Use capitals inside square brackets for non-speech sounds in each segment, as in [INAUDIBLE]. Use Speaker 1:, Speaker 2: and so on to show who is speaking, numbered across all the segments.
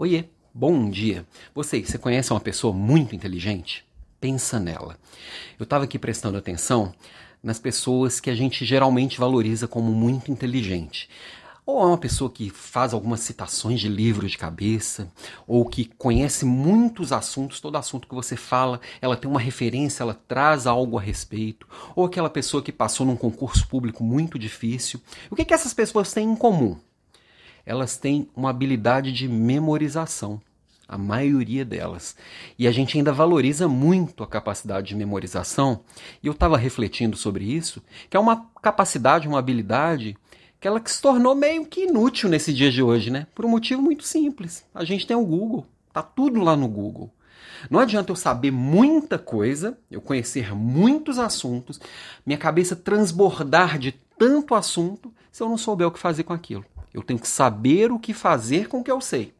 Speaker 1: Oiê, bom dia. Você, você conhece uma pessoa muito inteligente? Pensa nela. Eu estava aqui prestando atenção nas pessoas que a gente geralmente valoriza como muito inteligente. Ou é uma pessoa que faz algumas citações de livros de cabeça, ou que conhece muitos assuntos, todo assunto que você fala, ela tem uma referência, ela traz algo a respeito, ou aquela pessoa que passou num concurso público muito difícil. O que, que essas pessoas têm em comum? Elas têm uma habilidade de memorização, a maioria delas. E a gente ainda valoriza muito a capacidade de memorização, e eu estava refletindo sobre isso, que é uma capacidade, uma habilidade que ela se tornou meio que inútil nesse dia de hoje, né? Por um motivo muito simples. A gente tem o Google, tá tudo lá no Google. Não adianta eu saber muita coisa, eu conhecer muitos assuntos, minha cabeça transbordar de tanto assunto, se eu não souber o que fazer com aquilo. Eu tenho que saber o que fazer com o que eu sei.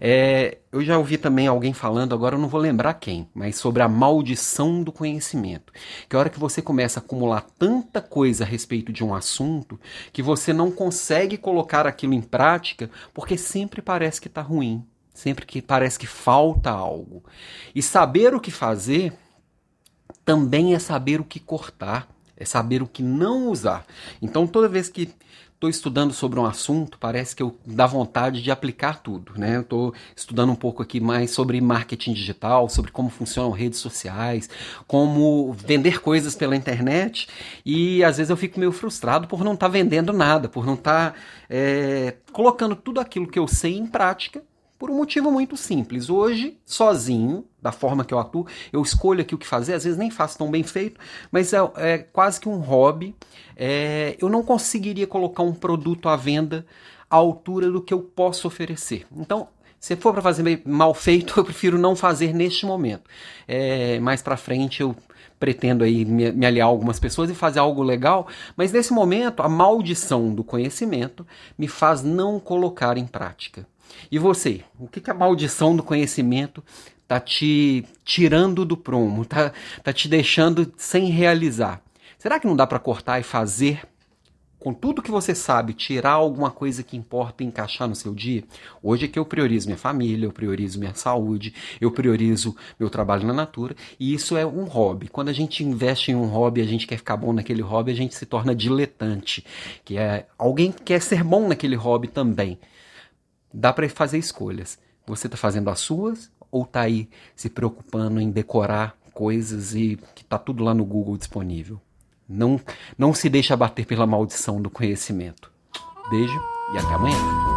Speaker 1: É, eu já ouvi também alguém falando, agora eu não vou lembrar quem, mas sobre a maldição do conhecimento. Que a hora que você começa a acumular tanta coisa a respeito de um assunto, que você não consegue colocar aquilo em prática, porque sempre parece que está ruim, sempre que parece que falta algo. E saber o que fazer também é saber o que cortar, é saber o que não usar. Então toda vez que estou estudando sobre um assunto, parece que eu dá vontade de aplicar tudo, né? Estou estudando um pouco aqui mais sobre marketing digital, sobre como funcionam redes sociais, como vender coisas pela internet e às vezes eu fico meio frustrado por não estar tá vendendo nada, por não estar tá, é, colocando tudo aquilo que eu sei em prática por um motivo muito simples. Hoje, sozinho, da forma que eu atuo, eu escolho aqui o que fazer, às vezes nem faço tão bem feito, mas é, é quase que um hobby. É, eu não conseguiria colocar um produto à venda à altura do que eu posso oferecer. Então, se for para fazer mal feito, [LAUGHS] eu prefiro não fazer neste momento. É, mais para frente eu pretendo aí me, me aliar a algumas pessoas e fazer algo legal, mas nesse momento a maldição do conhecimento me faz não colocar em prática. E você? O que, que a maldição do conhecimento tá te tirando do prumo, tá, tá te deixando sem realizar? Será que não dá para cortar e fazer com tudo que você sabe, tirar alguma coisa que importa e encaixar no seu dia? Hoje é que eu priorizo minha família, eu priorizo minha saúde, eu priorizo meu trabalho na natura, e isso é um hobby. Quando a gente investe em um hobby, a gente quer ficar bom naquele hobby, a gente se torna diletante, que é alguém que quer ser bom naquele hobby também dá para fazer escolhas. Você está fazendo as suas ou está aí se preocupando em decorar coisas e que está tudo lá no Google disponível? Não, não se deixe abater pela maldição do conhecimento. Beijo e até amanhã.